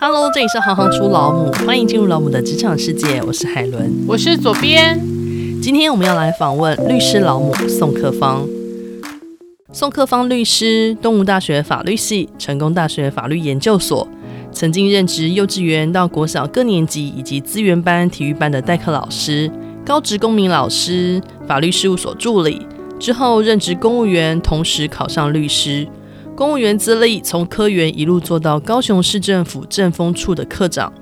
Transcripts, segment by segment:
Hello，这里是行行出老母，欢迎进入老母的职场世界。我是海伦，我是左边。今天我们要来访问律师老母宋克芳。宋克芳律师，东吴大学法律系，成功大学法律研究所，曾经任职幼稚园到国小各年级以及资源班、体育班的代课老师，高职公民老师，法律事务所助理。之后任职公务员，同时考上律师。公务员资历从科员一路做到高雄市政府政风处的科长，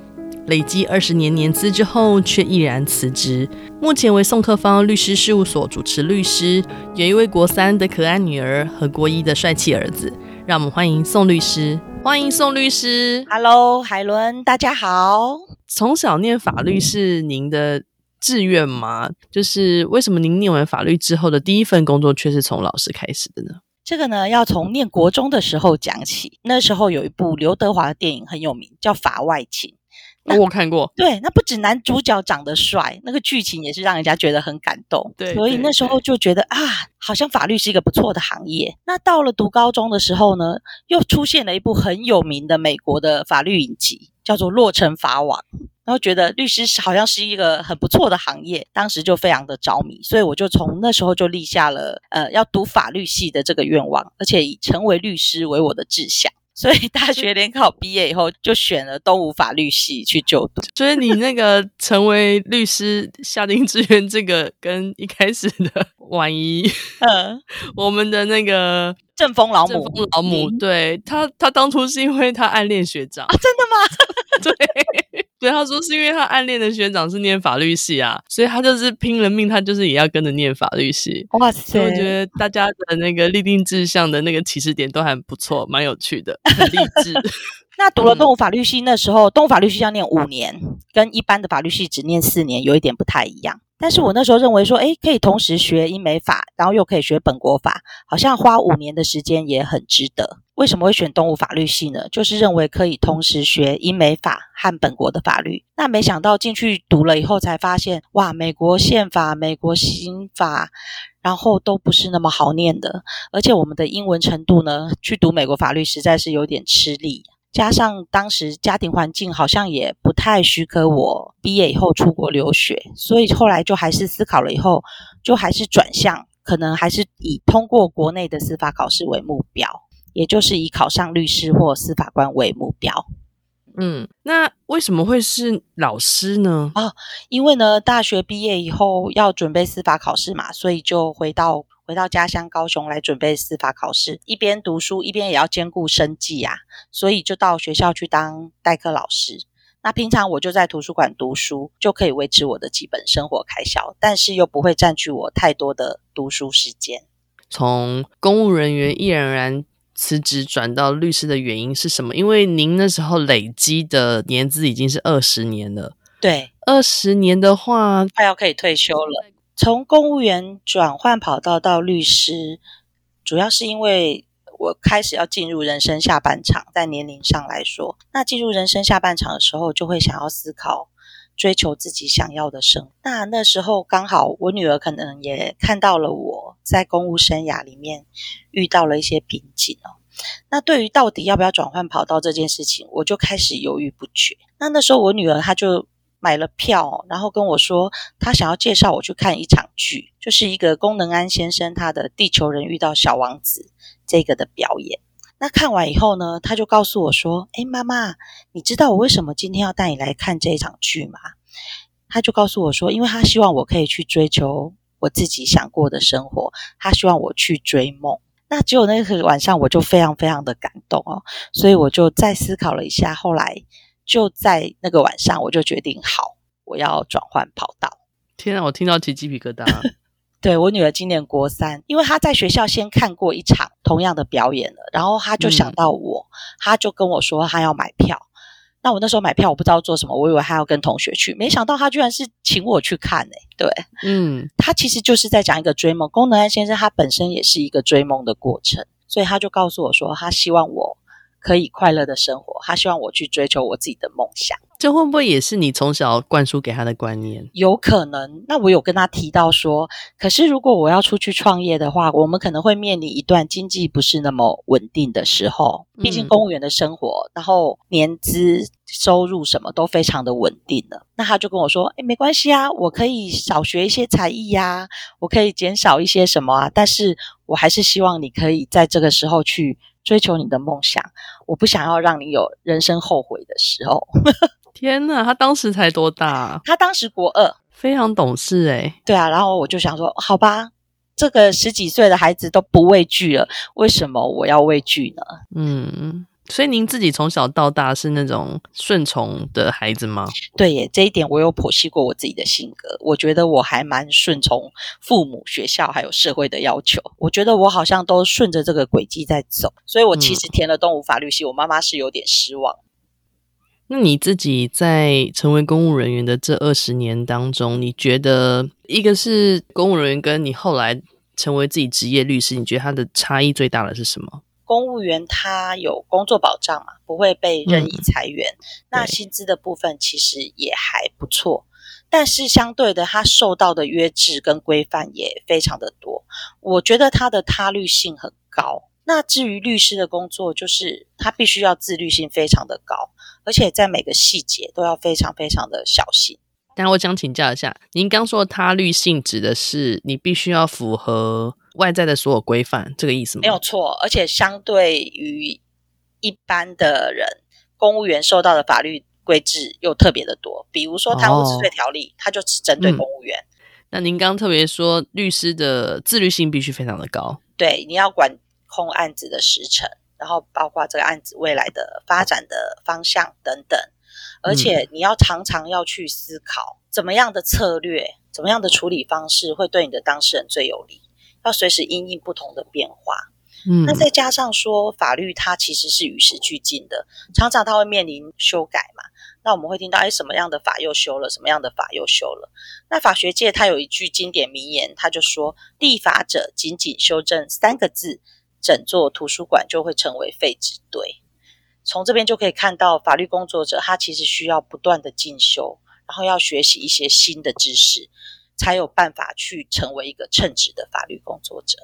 累积二十年年资之后，却毅然辞职。目前为宋克芳律师事务所主持律师，有一位国三的可爱女儿和国一的帅气儿子。让我们欢迎宋律师，欢迎宋律师。Hello，海伦，大家好。从小念法律是您的志愿吗？就是为什么您念完法律之后的第一份工作却是从老师开始的呢？这个呢，要从念国中的时候讲起。那时候有一部刘德华的电影很有名，叫《法外情》。那我看过。对，那不止男主角长得帅，那个剧情也是让人家觉得很感动。对，所以那时候就觉得啊，好像法律是一个不错的行业。那到了读高中的时候呢，又出现了一部很有名的美国的法律影集，叫做《洛城法网》。然后觉得律师好像是一个很不错的行业，当时就非常的着迷，所以我就从那时候就立下了呃要读法律系的这个愿望，而且以成为律师为我的志向。所以大学联考毕业以后，就选了东吴法律系去就读。所以你那个成为律师下定志愿，这个跟一开始的 婉仪，嗯，我们的那个正风老母，正风老母，对他，他当初是因为他暗恋学长啊，真的吗？对。对，他说是因为他暗恋的学长是念法律系啊，所以他就是拼了命，他就是也要跟着念法律系。哇塞！所以我觉得大家的那个立定志向的那个起始点都还不错，蛮有趣的，很励志。那读了动物法律系，那时候动物法律系要念五年，跟一般的法律系只念四年，有一点不太一样。但是我那时候认为说，诶，可以同时学英美法，然后又可以学本国法，好像花五年的时间也很值得。为什么会选东吴法律系呢？就是认为可以同时学英美法和本国的法律。那没想到进去读了以后，才发现，哇，美国宪法、美国刑法，然后都不是那么好念的，而且我们的英文程度呢，去读美国法律实在是有点吃力。加上当时家庭环境好像也不太许可我毕业以后出国留学，所以后来就还是思考了以后，就还是转向，可能还是以通过国内的司法考试为目标，也就是以考上律师或司法官为目标。嗯，那为什么会是老师呢？啊，因为呢，大学毕业以后要准备司法考试嘛，所以就回到。回到家乡高雄来准备司法考试，一边读书一边也要兼顾生计啊，所以就到学校去当代课老师。那平常我就在图书馆读书，就可以维持我的基本生活开销，但是又不会占据我太多的读书时间。从公务人员毅然而然辞职转到律师的原因是什么？因为您那时候累积的年资已经是二十年了。对，二十年的话，快要可以退休了。从公务员转换跑道到律师，主要是因为我开始要进入人生下半场，在年龄上来说，那进入人生下半场的时候，就会想要思考追求自己想要的生活。那那时候刚好我女儿可能也看到了我在公务生涯里面遇到了一些瓶颈哦。那对于到底要不要转换跑道这件事情，我就开始犹豫不决。那那时候我女儿她就。买了票，然后跟我说，她想要介绍我去看一场剧，就是一个功能安先生他的《地球人遇到小王子》这个的表演。那看完以后呢，他就告诉我说：“诶，妈妈，你知道我为什么今天要带你来看这一场剧吗？”他就告诉我说：“因为他希望我可以去追求我自己想过的生活，他希望我去追梦。”那只有那个晚上，我就非常非常的感动哦，所以我就再思考了一下，后来。就在那个晚上，我就决定好，我要转换跑道。天啊，我听到起鸡皮疙瘩。对，我女儿今年国三，因为她在学校先看过一场同样的表演了，然后她就想到我，她、嗯、就跟我说她要买票。那我那时候买票，我不知道做什么，我以为他要跟同学去，没想到他居然是请我去看诶。对，嗯，他其实就是在讲一个追梦。功能安先生他本身也是一个追梦的过程，所以他就告诉我说，他希望我。可以快乐的生活，他希望我去追求我自己的梦想。这会不会也是你从小灌输给他的观念？有可能。那我有跟他提到说，可是如果我要出去创业的话，我们可能会面临一段经济不是那么稳定的时候。毕竟公务员的生活，嗯、然后年资、收入什么都非常的稳定了。那他就跟我说：“诶，没关系啊，我可以少学一些才艺呀，我可以减少一些什么啊，但是我还是希望你可以在这个时候去追求你的梦想。我不想要让你有人生后悔的时候。”天哪，他当时才多大？他当时国二，非常懂事诶。对啊，然后我就想说，好吧，这个十几岁的孩子都不畏惧了，为什么我要畏惧呢？嗯，所以您自己从小到大是那种顺从的孩子吗？对耶，这一点我有剖析过我自己的性格，我觉得我还蛮顺从父母、学校还有社会的要求，我觉得我好像都顺着这个轨迹在走，所以我其实填了东吴法律系，我妈妈是有点失望。那你自己在成为公务人员的这二十年当中，你觉得一个是公务人员跟你后来成为自己职业律师，你觉得它的差异最大的是什么？公务员他有工作保障嘛，不会被任意裁员，嗯、那薪资的部分其实也还不错，但是相对的，他受到的约制跟规范也非常的多，我觉得他的他律性很高。那至于律师的工作，就是他必须要自律性非常的高，而且在每个细节都要非常非常的小心。但我想请教一下，您刚说他律性指的是你必须要符合外在的所有规范，这个意思吗？没有错，而且相对于一般的人，公务员受到的法律规制又特别的多。比如说《贪污治罪条例》，它就只针对公务员。嗯，那您刚特别说，律师的自律性必须非常的高。对，你要管。控案子的时程，然后包括这个案子未来的发展的方向等等，而且你要常常要去思考怎么样的策略、怎么样的处理方式会对你的当事人最有利，要随时因应不同的变化。嗯，那再加上说法律它其实是与时俱进的，常常它会面临修改嘛。那我们会听到，哎，什么样的法又修了，什么样的法又修了。那法学界它有一句经典名言，他就说：“立法者仅仅修正三个字。”整座图书馆就会成为废纸堆。从这边就可以看到，法律工作者他其实需要不断的进修，然后要学习一些新的知识，才有办法去成为一个称职的法律工作者。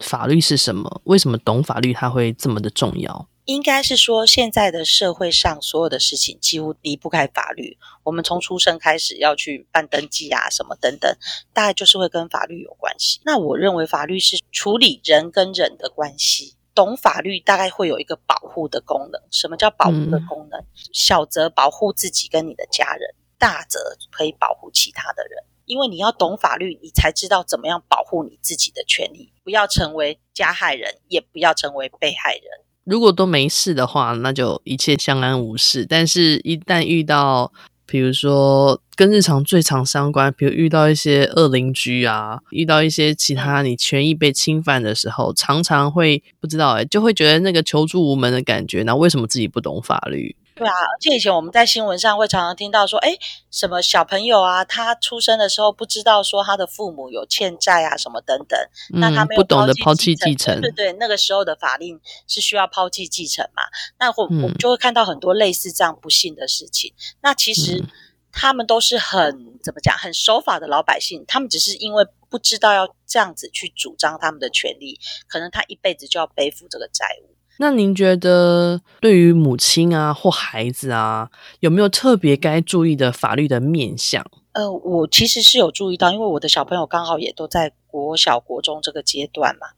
法律是什么？为什么懂法律它会这么的重要？应该是说，现在的社会上所有的事情几乎离不开法律。我们从出生开始要去办登记啊，什么等等，大概就是会跟法律有关系。那我认为法律是处理人跟人的关系，懂法律大概会有一个保护的功能。什么叫保护的功能？嗯、小则保护自己跟你的家人，大则可以保护其他的人。因为你要懂法律，你才知道怎么样保护你自己的权利，不要成为加害人，也不要成为被害人。如果都没事的话，那就一切相安无事。但是，一旦遇到，比如说跟日常最常相关，比如遇到一些恶邻居啊，遇到一些其他你权益被侵犯的时候，常常会不知道诶，就会觉得那个求助无门的感觉。那为什么自己不懂法律？对啊，而且以前我们在新闻上会常常听到说，哎，什么小朋友啊，他出生的时候不知道说他的父母有欠债啊，什么等等，嗯、那他没有不懂得抛弃继承，对对，那个时候的法令是需要抛弃继承嘛，那我、嗯、我们就会看到很多类似这样不幸的事情。那其实他们都是很怎么讲，很守法的老百姓，他们只是因为不知道要这样子去主张他们的权利，可能他一辈子就要背负这个债务。那您觉得，对于母亲啊或孩子啊，有没有特别该注意的法律的面向？呃，我其实是有注意到，因为我的小朋友刚好也都在国小、国中这个阶段嘛。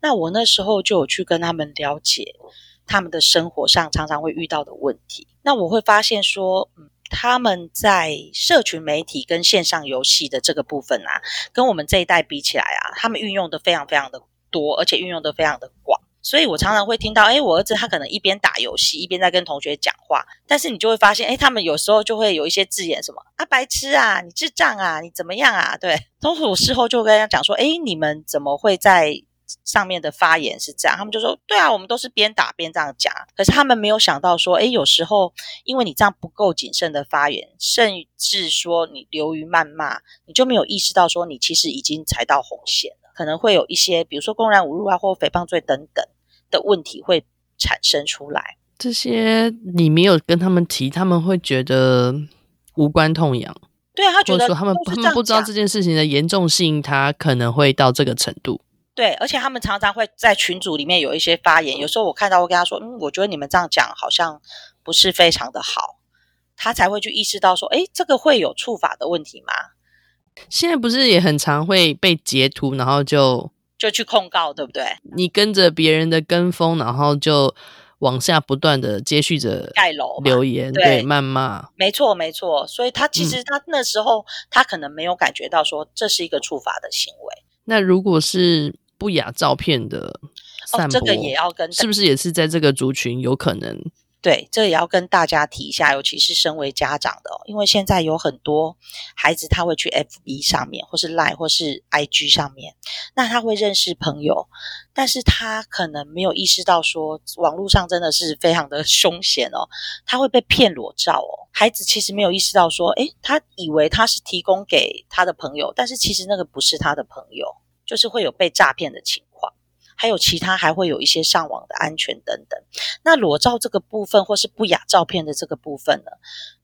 那我那时候就有去跟他们了解他们的生活上常常会遇到的问题。那我会发现说，嗯，他们在社群媒体跟线上游戏的这个部分啊，跟我们这一代比起来啊，他们运用的非常非常的多，而且运用的非常的广。所以我常常会听到，诶，我儿子他可能一边打游戏，一边在跟同学讲话，但是你就会发现，诶，他们有时候就会有一些字眼，什么啊，白痴啊，你智障啊，你怎么样啊？对，同时我事后就跟他讲说，诶，你们怎么会在上面的发言是这样？他们就说，对啊，我们都是边打边这样讲。可是他们没有想到说，诶，有时候因为你这样不够谨慎的发言，甚至说你流于谩骂，你就没有意识到说你其实已经踩到红线。可能会有一些，比如说公然侮辱啊，或诽谤罪等等的问题会产生出来。这些你没有跟他们提，他们会觉得无关痛痒。对啊，他觉得说他们他们不知道这件事情的严重性，他可能会到这个程度。对，而且他们常常会在群组里面有一些发言，有时候我看到我跟他说，嗯，我觉得你们这样讲好像不是非常的好，他才会去意识到说，诶，这个会有触法的问题吗？现在不是也很常会被截图，然后就就去控告，对不对？你跟着别人的跟风，然后就往下不断的接续着盖楼留言，对，谩骂，没错没错。所以他其实他那时候、嗯、他可能没有感觉到说这是一个触法的行为。那如果是不雅照片的散播，哦，这个也要跟，是不是也是在这个族群有可能？对，这也要跟大家提一下，尤其是身为家长的哦，因为现在有很多孩子他会去 FB 上面，或是 Line 或是 IG 上面，那他会认识朋友，但是他可能没有意识到说，网络上真的是非常的 凶险哦，他会被骗裸照哦，孩子其实没有意识到说，诶，他以为他是提供给他的朋友，但是其实那个不是他的朋友，就是会有被诈骗的情况。还有其他还会有一些上网的安全等等。那裸照这个部分，或是不雅照片的这个部分呢？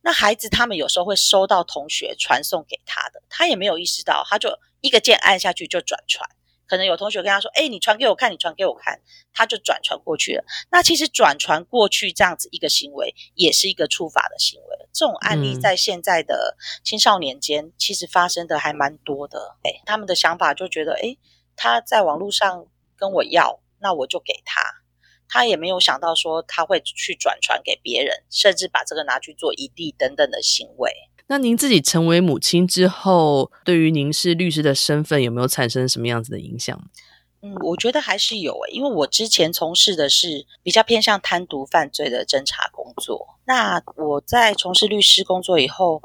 那孩子他们有时候会收到同学传送给他的，他也没有意识到，他就一个键按下去就转传。可能有同学跟他说：“诶，你传给我看，你传给我看。”他就转传过去了。那其实转传过去这样子一个行为，也是一个触法的行为。这种案例在现在的青少年间，其实发生的还蛮多的。诶，他们的想法就觉得：诶，他在网络上。跟我要，那我就给他。他也没有想到说他会去转传给别人，甚至把这个拿去做移地等等的行为。那您自己成为母亲之后，对于您是律师的身份有没有产生什么样子的影响？嗯，我觉得还是有诶，因为我之前从事的是比较偏向贪渎犯罪的侦查工作。那我在从事律师工作以后。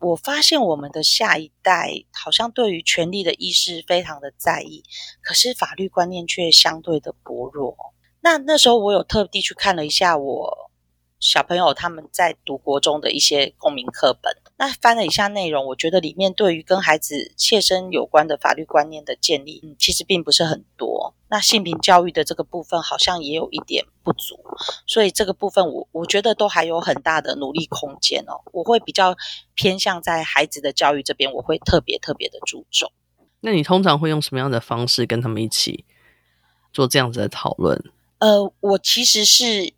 我发现我们的下一代好像对于权利的意识非常的在意，可是法律观念却相对的薄弱。那那时候我有特地去看了一下我小朋友他们在读国中的一些公民课本，那翻了一下内容，我觉得里面对于跟孩子切身有关的法律观念的建立，嗯，其实并不是很多。那性平教育的这个部分好像也有一点不足，所以这个部分我我觉得都还有很大的努力空间哦。我会比较偏向在孩子的教育这边，我会特别特别的注重。那你通常会用什么样的方式跟他们一起做这样子的讨论？呃，我其实是。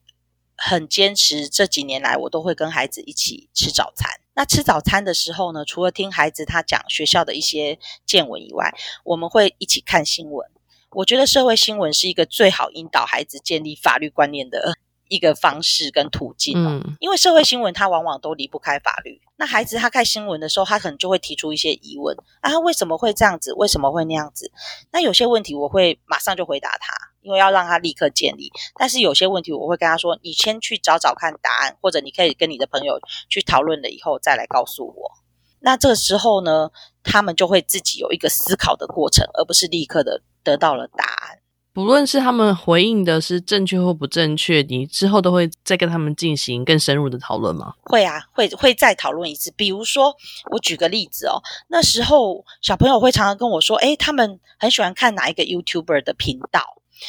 很坚持，这几年来我都会跟孩子一起吃早餐。那吃早餐的时候呢，除了听孩子他讲学校的一些见闻以外，我们会一起看新闻。我觉得社会新闻是一个最好引导孩子建立法律观念的一个方式跟途径。嗯，因为社会新闻它往往都离不开法律。那孩子他看新闻的时候，他可能就会提出一些疑问啊，为什么会这样子？为什么会那样子？那有些问题我会马上就回答他。因为要让他立刻建立，但是有些问题我会跟他说：“你先去找找看答案，或者你可以跟你的朋友去讨论了以后再来告诉我。”那这个时候呢，他们就会自己有一个思考的过程，而不是立刻的得到了答案。不论是他们回应的是正确或不正确，你之后都会再跟他们进行更深入的讨论吗？会啊，会会再讨论一次。比如说，我举个例子哦，那时候小朋友会常常跟我说：“诶，他们很喜欢看哪一个 YouTuber 的频道。”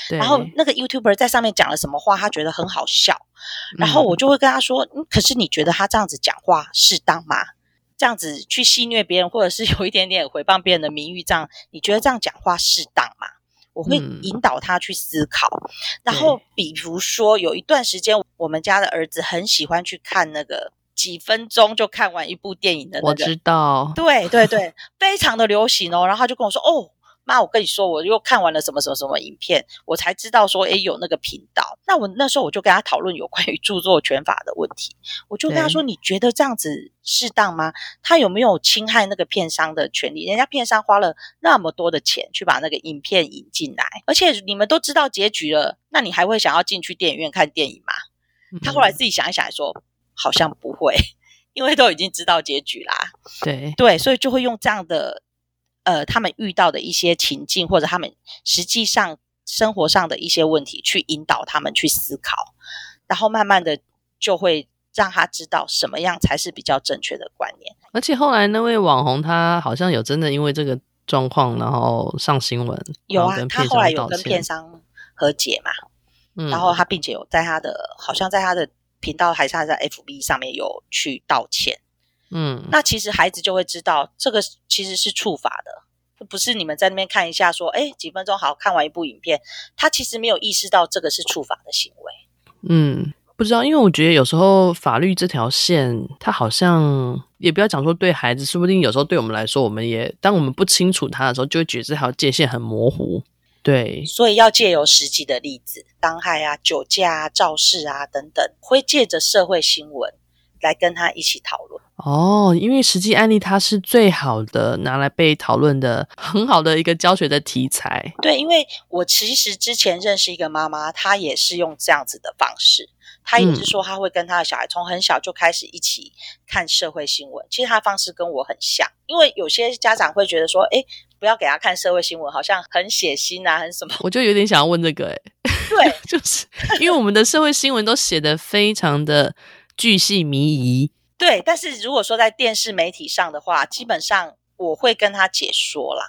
然后那个 YouTuber 在上面讲了什么话，他觉得很好笑，然后我就会跟他说：“嗯，可是你觉得他这样子讲话适当吗？这样子去戏谑别人，或者是有一点点诽谤别人的名誉，这样你觉得这样讲话适当吗？”我会引导他去思考。然后比如说有一段时间，我们家的儿子很喜欢去看那个几分钟就看完一部电影的那个，我知道，对对对，非常的流行哦。然后他就跟我说：“哦。”妈，我跟你说，我又看完了什么什么什么影片，我才知道说，诶，有那个频道。那我那时候我就跟他讨论有关于著作权法的问题，我就跟他说，你觉得这样子适当吗？他有没有侵害那个片商的权利？人家片商花了那么多的钱去把那个影片引进来，而且你们都知道结局了，那你还会想要进去电影院看电影吗？他后来自己想一想，说好像不会，因为都已经知道结局啦。对对，所以就会用这样的。呃，他们遇到的一些情境，或者他们实际上生活上的一些问题，去引导他们去思考，然后慢慢的就会让他知道什么样才是比较正确的观念。而且后来那位网红，他好像有真的因为这个状况，然后上新闻，有啊，他后来有跟片商和解嘛。嗯，然后他并且有在他的好像在他的频道还是他在 FB 上面有去道歉。嗯，那其实孩子就会知道这个其实是触法的，不是你们在那边看一下说，哎，几分钟好看完一部影片，他其实没有意识到这个是触法的行为。嗯，不知道，因为我觉得有时候法律这条线，它好像也不要讲说对孩子，说不定有时候对我们来说，我们也当我们不清楚它的时候，就会觉得这条界限很模糊。对，所以要借由实际的例子，伤害啊、酒驾啊、肇事啊等等，会借着社会新闻来跟他一起讨论。哦，因为实际案例它是最好的拿来被讨论的很好的一个教学的题材。对，因为我其实之前认识一个妈妈，她也是用这样子的方式，她也是说她会跟她的小孩从很小就开始一起看社会新闻。其实她的方式跟我很像，因为有些家长会觉得说，哎，不要给他看社会新闻，好像很血腥啊，很什么。我就有点想要问这个，哎，对，就是因为我们的社会新闻都写得非常的巨细靡遗。对，但是如果说在电视媒体上的话，基本上我会跟他解说啦，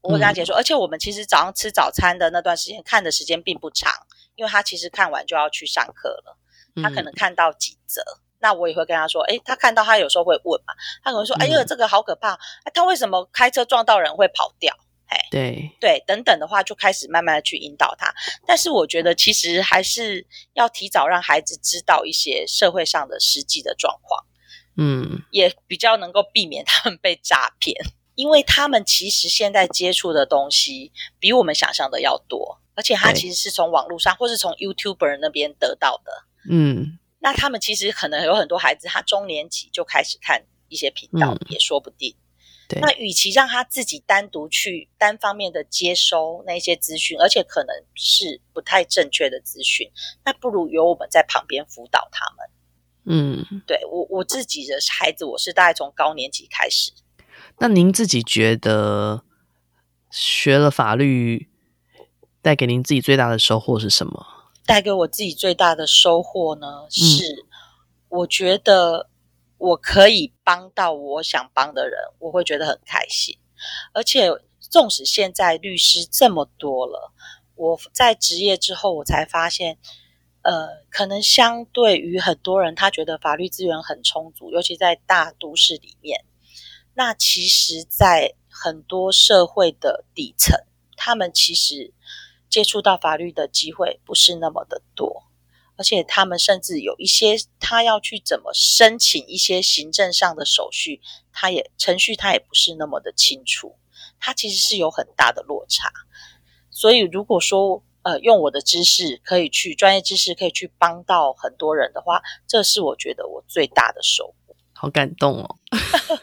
我会跟他解说，嗯、而且我们其实早上吃早餐的那段时间看的时间并不长，因为他其实看完就要去上课了，他可能看到几则，嗯、那我也会跟他说，诶，他看到他有时候会问嘛，他可能说，哎呦，这个好可怕，哎，他为什么开车撞到人会跑掉？哎，对。对，等等的话，就开始慢慢的去引导他，但是我觉得其实还是要提早让孩子知道一些社会上的实际的状况。嗯，也比较能够避免他们被诈骗，因为他们其实现在接触的东西比我们想象的要多，而且他其实是从网络上或是从 YouTuber 那边得到的。嗯，那他们其实可能有很多孩子，他中年级就开始看一些频道，嗯、也说不定。对，那与其让他自己单独去单方面的接收那些资讯，而且可能是不太正确的资讯，那不如由我们在旁边辅导他们。嗯，对，我我自己的孩子，我是大概从高年级开始。那您自己觉得学了法律带给您自己最大的收获是什么？带给我自己最大的收获呢，是我觉得我可以帮到我想帮的人，我会觉得很开心。而且，纵使现在律师这么多了，我在职业之后，我才发现。呃，可能相对于很多人，他觉得法律资源很充足，尤其在大都市里面。那其实，在很多社会的底层，他们其实接触到法律的机会不是那么的多，而且他们甚至有一些他要去怎么申请一些行政上的手续，他也程序他也不是那么的清楚，他其实是有很大的落差。所以，如果说，呃，用我的知识可以去专业知识可以去帮到很多人的话，这是我觉得我最大的收获。好感动哦！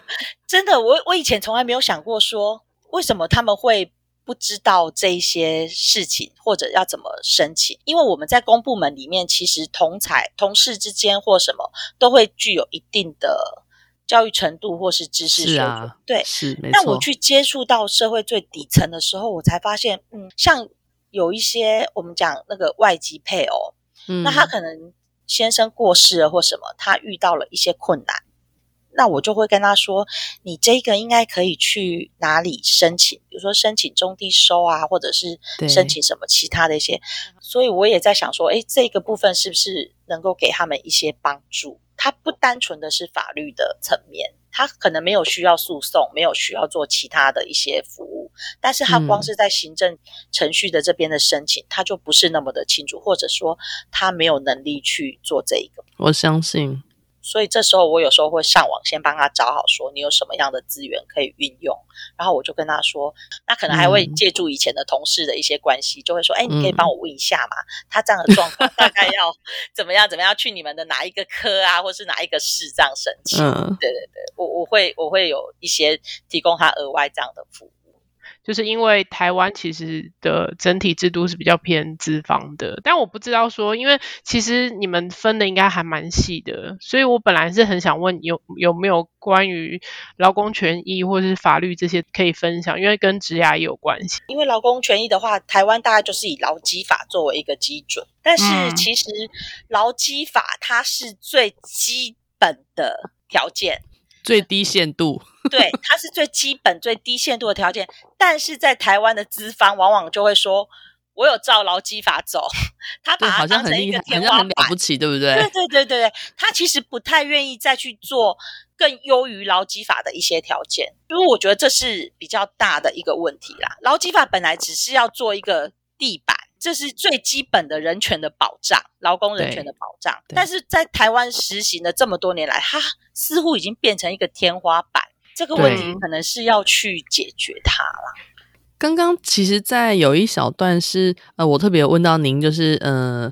真的，我我以前从来没有想过说，为什么他们会不知道这一些事情，或者要怎么申请？因为我们在公部门里面，其实同才同事之间或什么都会具有一定的教育程度或是知识水准。啊、对，是没错。但我去接触到社会最底层的时候，我才发现，嗯，像。有一些我们讲那个外籍配偶，嗯，那他可能先生过世了或什么，他遇到了一些困难，那我就会跟他说，你这个应该可以去哪里申请，比如说申请中低收啊，或者是申请什么其他的一些，所以我也在想说，诶，这个部分是不是能够给他们一些帮助？它不单纯的是法律的层面。他可能没有需要诉讼，没有需要做其他的一些服务，但是他光是在行政程序的这边的申请，嗯、他就不是那么的清楚，或者说他没有能力去做这一个。我相信。所以这时候我有时候会上网先帮他找好，说你有什么样的资源可以运用，然后我就跟他说，那可能还会借助以前的同事的一些关系，嗯、就会说，哎，你可以帮我问一下嘛，他这样的状况大概要怎么样？怎么样去你们的哪一个科啊，或是哪一个市这样申请？嗯、对对对，我我会我会有一些提供他额外这样的服务。就是因为台湾其实的整体制度是比较偏资方的，但我不知道说，因为其实你们分的应该还蛮细的，所以我本来是很想问有有没有关于劳工权益或者是法律这些可以分享，因为跟职涯也有关系。因为劳工权益的话，台湾大概就是以劳基法作为一个基准，但是其实劳基法它是最基本的条件。最低限度，对，它是最基本、最低限度的条件。但是在台湾的资方往往就会说，我有照劳基法走，他把它当成一个天花板，很了不起，对不对？对对对对对，他其实不太愿意再去做更优于劳基法的一些条件，因为我觉得这是比较大的一个问题啦。劳基法本来只是要做一个地板。这是最基本的人权的保障，劳工人权的保障。但是在台湾实行了这么多年来，它似乎已经变成一个天花板。这个问题可能是要去解决它了。刚刚其实，在有一小段是呃，我特别问到您，就是呃，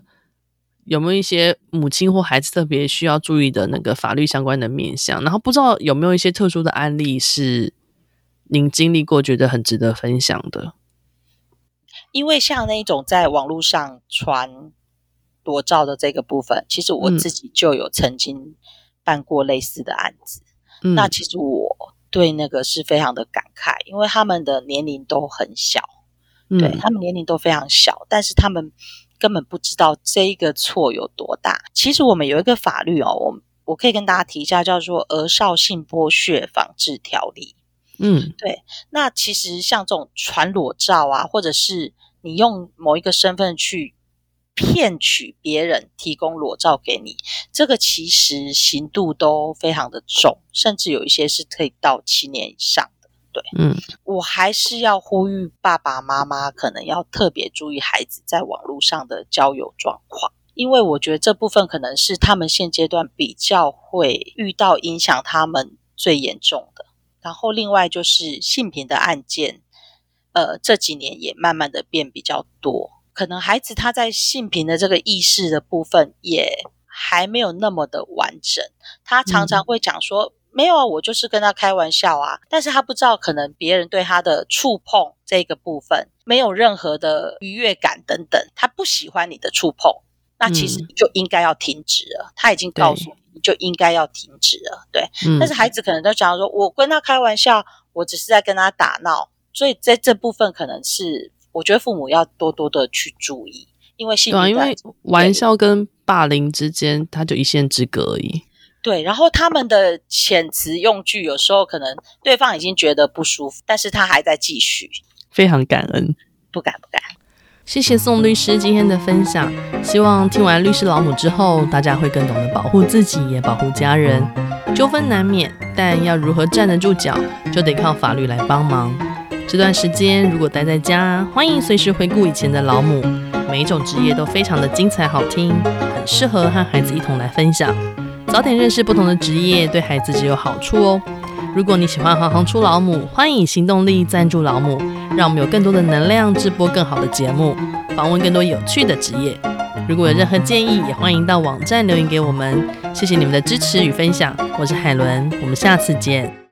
有没有一些母亲或孩子特别需要注意的那个法律相关的面向？然后不知道有没有一些特殊的案例是您经历过，觉得很值得分享的？因为像那种在网络上传裸照的这个部分，其实我自己就有曾经办过类似的案子。嗯，那其实我对那个是非常的感慨，因为他们的年龄都很小，嗯，对，他们年龄都非常小，但是他们根本不知道这个错有多大。其实我们有一个法律哦，我我可以跟大家提一下，叫做《儿少性剥削防治条例》。嗯，对。那其实像这种传裸照啊，或者是你用某一个身份去骗取别人提供裸照给你，这个其实刑度都非常的重，甚至有一些是可以到七年以上的。对，嗯，我还是要呼吁爸爸妈妈可能要特别注意孩子在网络上的交友状况，因为我觉得这部分可能是他们现阶段比较会遇到影响他们最严重的。然后另外就是性平的案件。呃，这几年也慢慢的变比较多，可能孩子他在性平的这个意识的部分也还没有那么的完整。他常常会讲说，嗯、没有啊，我就是跟他开玩笑啊。但是他不知道，可能别人对他的触碰这个部分没有任何的愉悦感等等，他不喜欢你的触碰，那其实你就应该要停止了。嗯、他已经告诉你，你就应该要停止了。对，嗯、但是孩子可能都讲说，我跟他开玩笑，我只是在跟他打闹。所以在这部分，可能是我觉得父母要多多的去注意，因为性平，因为玩笑跟霸凌之间，它就一线之隔而已。对，然后他们的遣词用句，有时候可能对方已经觉得不舒服，但是他还在继续。非常感恩，不敢不敢。谢谢宋律师今天的分享，希望听完律师老母之后，大家会更懂得保护自己，也保护家人。纠纷难免，但要如何站得住脚，就得靠法律来帮忙。这段时间如果待在家，欢迎随时回顾以前的老母。每一种职业都非常的精彩好听，很适合和孩子一同来分享。早点认识不同的职业，对孩子只有好处哦。如果你喜欢行行出老母，欢迎行动力赞助老母，让我们有更多的能量制播更好的节目，访问更多有趣的职业。如果有任何建议，也欢迎到网站留言给我们。谢谢你们的支持与分享，我是海伦，我们下次见。